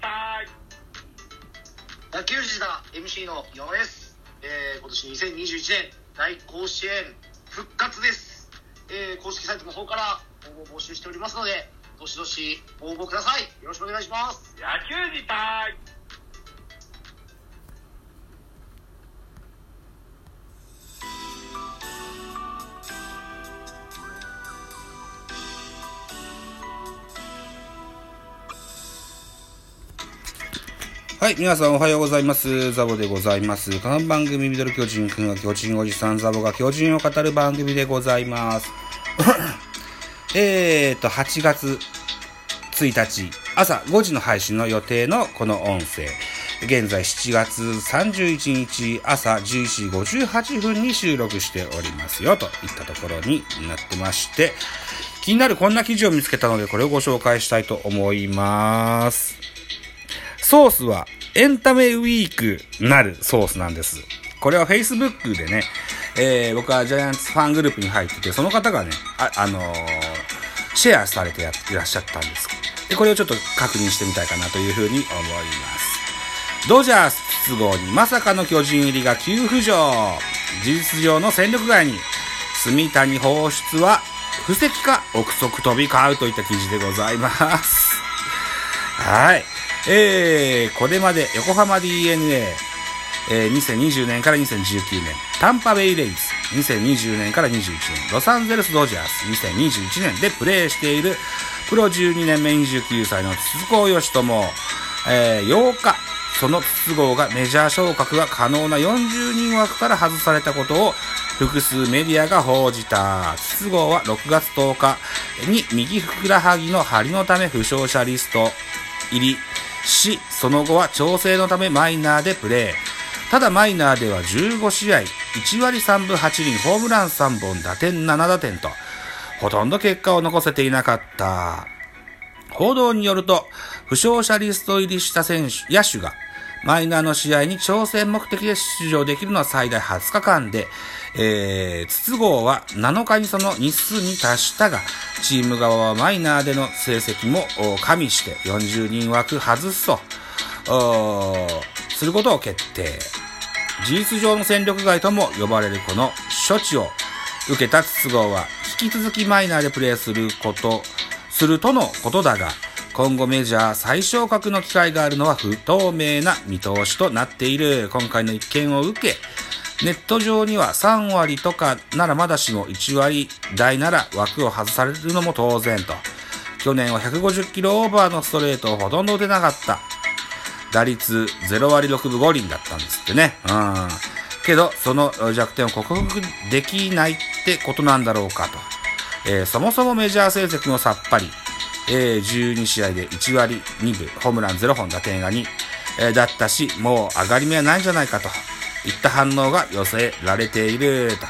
隊野球児だ MC の岩間です、えー、今年2021年大甲子園復活です、えー、公式サイトの方から応募を募集しておりますのでどしどし応募ください。よろしくお願いします。野球児隊はい、皆さんおはようございます。ザボでございます。この番組、ミドル巨人くんは巨人おじさんザボが巨人を語る番組でございます。えーと、8月1日、朝5時の配信の予定のこの音声。現在7月31日朝11時58分に収録しておりますよ、といったところになってまして、気になるこんな記事を見つけたので、これをご紹介したいと思います。ソースはエンタメウィークなるソースなんです。これは Facebook でね、えー、僕はジャイアンツファングループに入ってて、その方がね、あ、あのーシェアされてやいらっしゃったんです。で、これをちょっと確認してみたいかなというふうに思います。ドジャース筒香にまさかの巨人入りが急浮上。事実上の戦力外に、住谷放出は布石か憶測飛び交うといった記事でございます。はい。えー、これまで横浜 DNA、えー、2020年から2019年、タンパベイレイズ、2020年から21年、ロサンゼルスドジャース、2021年でプレーしている、プロ12年目29歳の筒香義友、えー、8日、その筒香がメジャー昇格が可能な40人枠から外されたことを複数メディアが報じた。筒香は6月10日に右ふくらはぎの張りのため負傷者リスト入りし、その後は調整のためマイナーでプレー。ただマイナーでは15試合、1割3分8厘、ホームラン3本、打点7打点と、ほとんど結果を残せていなかった。報道によると、負傷者リスト入りした選手、野手が、マイナーの試合に挑戦目的で出場できるのは最大20日間で、えー、筒香は7日にその日数に達したが、チーム側はマイナーでの成績も加味して40人枠外すと、することを決定。事実上の戦力外とも呼ばれるこの処置を受けた筒香は引き続きマイナーでプレーすること、するとのことだが、今後メジャー最小格の機会があるのは不透明な見通しとなっている。今回の一件を受け、ネット上には3割とかならまだしも1割台なら枠を外されるのも当然と。去年は150キロオーバーのストレートをほとんど打てなかった。打率0割6分5厘だったんですってね。うん。けど、その弱点を克服できないってことなんだろうかと。えーそもそもメジャー成績もさっぱり。えー12試合で1割2分、ホームラン0本、打点が2、えーだったし、もう上がり目はないんじゃないかといった反応が寄せられていると。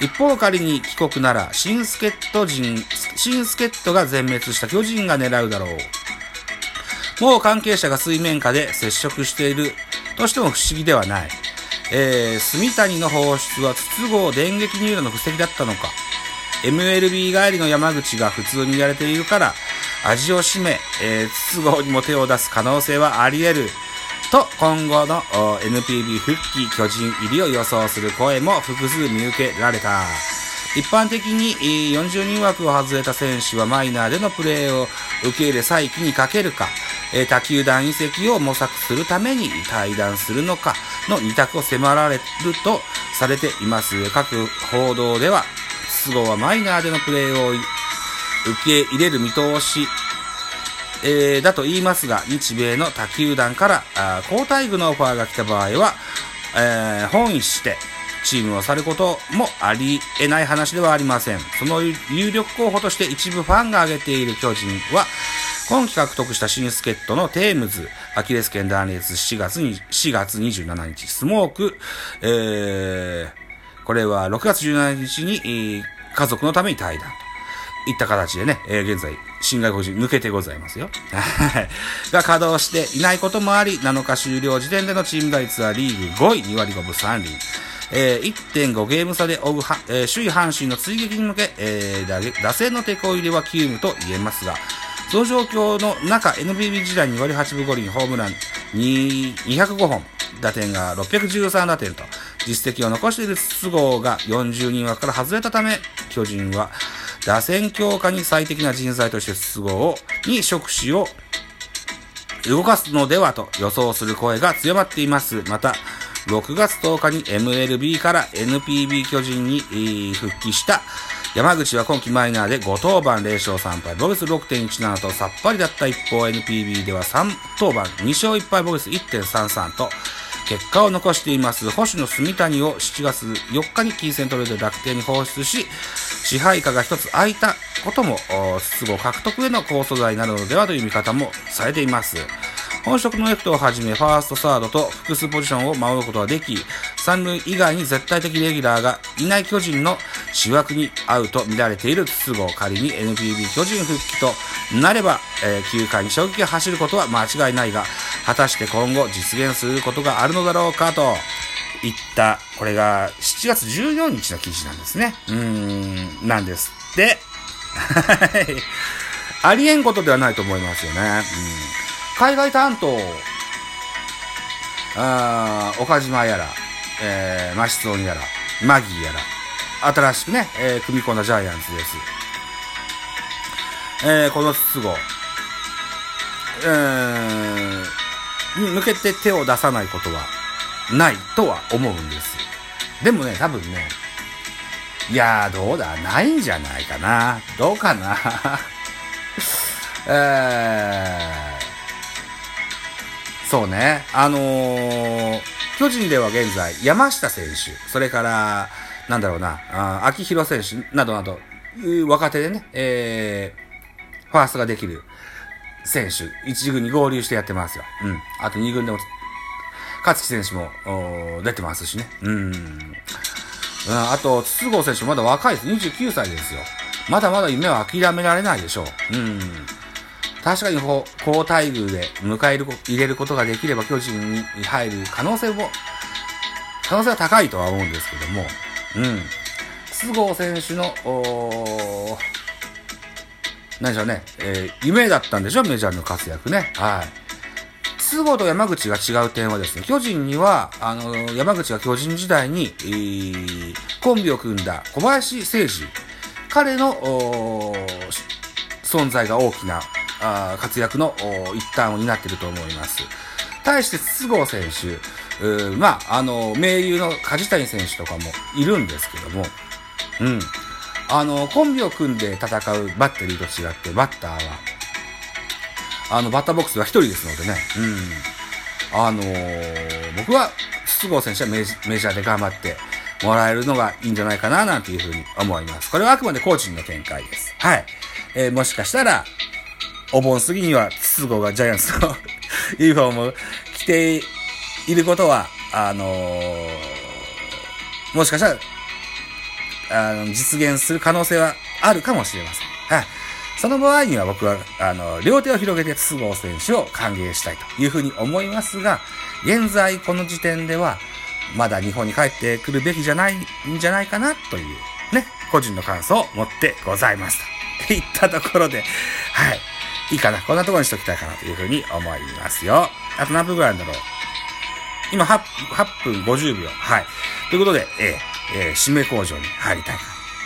一方仮に帰国なら、新助っ人人、新助っ人が全滅した巨人が狙うだろう。もう関係者が水面下で接触しているとしても不思議ではない。えー、住谷の放出は筒香電撃入団の布石だったのか。MLB 帰りの山口が普通にやれているから、味を占め、えー、筒香にも手を出す可能性はあり得る。と、今後の NPB 復帰巨人入りを予想する声も複数見受けられた。一般的に40人枠を外れた選手はマイナーでのプレーを受け入れ再起にかけるか、他球団移籍を模索するために退団するのかの二択を迫られるとされています。各報道では、筒香はマイナーでのプレーを受け入れる見通し、えーだと言いますが、日米の他球団からあ交代具のオファーが来た場合は、えー本意してチームを去ることもありえない話ではありません。その有力候補として一部ファンが挙げている巨人は、今季獲得した新助っ人のテームズ、アキレス腱断裂4月に、4月27日、スモーク、えー、これは6月17日に、えー家族のために退団といった形でね、えー現在、新外国人抜けてございますよ。が稼働していないこともあり、7日終了時点でのチーム打率はリーグ5位、2割5分3厘。えー1.5ゲーム差で追うは、えー首位阪神の追撃に向け、えー打打線の手こ入れは急務と言えますが、その状況の中、NPB 時代に割り8分5厘、ホームラン205本、打点が613打点と、実績を残している筒香が40人枠から外れたため、巨人は打線強化に最適な人材として筒香、に触手を動かすのではと予想する声が強まっています。また、6月10日に MLB から NPB 巨人に復帰した山口は今季マイナーで5登板0勝3敗、ボグス6.17とさっぱりだった一方 NPB では3登板2勝1敗ボグス1.33と結果を残しています星野住谷を7月4日に金銭トレードで楽天に放出し支配下が一つ空いたことも筒香獲得への好素材になるのではという見方もされています。本職のレフトをはじめ、ファースト、サードと複数ポジションを守ることができ、三塁以外に絶対的レギュラーがいない巨人の主枠に合うと見られている筒香。仮に NPB 巨人復帰となれば、えー、9回に衝撃が走ることは間違いないが、果たして今後実現することがあるのだろうかと、いった、これが7月14日の記事なんですね。うーん、なんですって。はい。ありえんことではないと思いますよね。うん海外担当、あ岡島やら、えー、マシツオンやら、マギーやら、新しくね、えー、組み込んだジャイアンツです。えー、この筒子、えー、に向けて手を出さないことはないとは思うんです。でもね、多分ね、いやー、どうだないんじゃないかな。どうかな。えーそうね。あのー、巨人では現在、山下選手、それから、なんだろうな、あ秋広選手などなど、若手でね、えー、ファーストができる選手、一軍に合流してやってますよ。うん。あと二軍でも、勝木選手も、出てますしね。うん。うん、あと、筒香選手まだ若いです。29歳ですよ。まだまだ夢は諦められないでしょう。うん。確かにこう、高待遇で迎える、入れることができれば巨人に入る可能性も、可能性は高いとは思うんですけども、うん。筒香選手の、何でしょうね、えー、夢だったんでしょ、メジャーの活躍ね。はい。筒香と山口が違う点はですね、巨人には、あの、山口が巨人時代に、えー、コンビを組んだ小林誠司、彼の、存在が大きなあ活躍の一端を担っていると思います。対して筒香選手、うまあ、あの、盟友の梶谷選手とかもいるんですけども、うん。あの、コンビを組んで戦うバッテリーと違って、バッターは、あの、バッターボックスは一人ですのでね、うん。あのー、僕は、筒香選手はメジャーで頑張ってもらえるのがいいんじゃないかな、なんていうふうに思います。これはあくまでコーチの見解です。はい。えー、もしかしたら、お盆過ぎには、筒香がジャイアンツの ユニフォームを着ていることは、あのー、もしかしたら、あの、実現する可能性はあるかもしれません。はい。その場合には僕は、あの、両手を広げて筒香選手を歓迎したいというふうに思いますが、現在この時点では、まだ日本に帰ってくるべきじゃないんじゃないかなという、ね、個人の感想を持ってございますと。いったところで、はい。いいかな。こんなところにしときたいかなというふうに思いますよ。あと何分ぐらいなんだろう。今8、8分50秒。はい。ということで、えー、えー、締め口上に入りたいな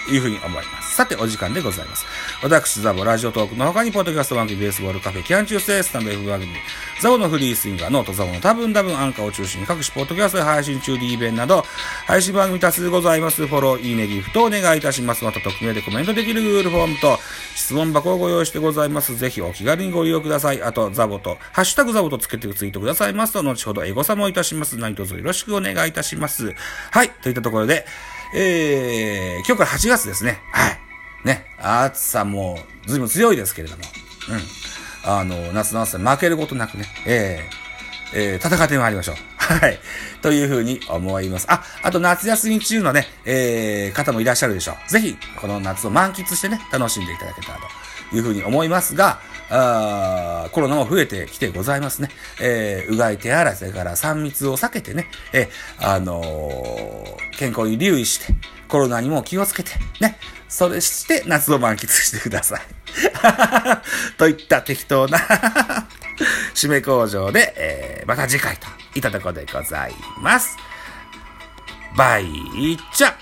というふうに思います。さて、お時間でございます。私、ザボラジオトークの他に、ポッドキャスト番組、ベースボールカフェ、キャン中世、スタンド F 番組、ザボのフリースインガー、ノートザボの多分多分アンカーを中心に各種ポッドキャストで配信中 D 弁など、配信番組多数ございます。フォロー、いいね、ギフトお願いいたします。また、匿名でコメントできる Google フォームと、質問箱をご用意してございます。ぜひお気軽にご利用ください。あと、ザボと、ハッシュタグザボとつけてツイートくださいますと、後ほどエゴサもいたします。何卒よろしくお願いいたします。はい、といったところで、えー、今日から8月ですね。はい。ね、暑さも随分強いですけれども、うん。あの、夏の暑さ負けることなくね、えー、えー、戦ってまいりましょう。はい。というふうに思います。あ、あと夏休み中のね、えー、方もいらっしゃるでしょう。ぜひ、この夏を満喫してね、楽しんでいただけたらというふうに思いますが、あコロナも増えてきてございますね。えーうがい手洗い、それから3密を避けてね、えーあのー健康に留意して、コロナにも気をつけて、ね、それして夏を満喫してください。といった適当な 締め工場で、えーまた次回といったところでございます。バイチャ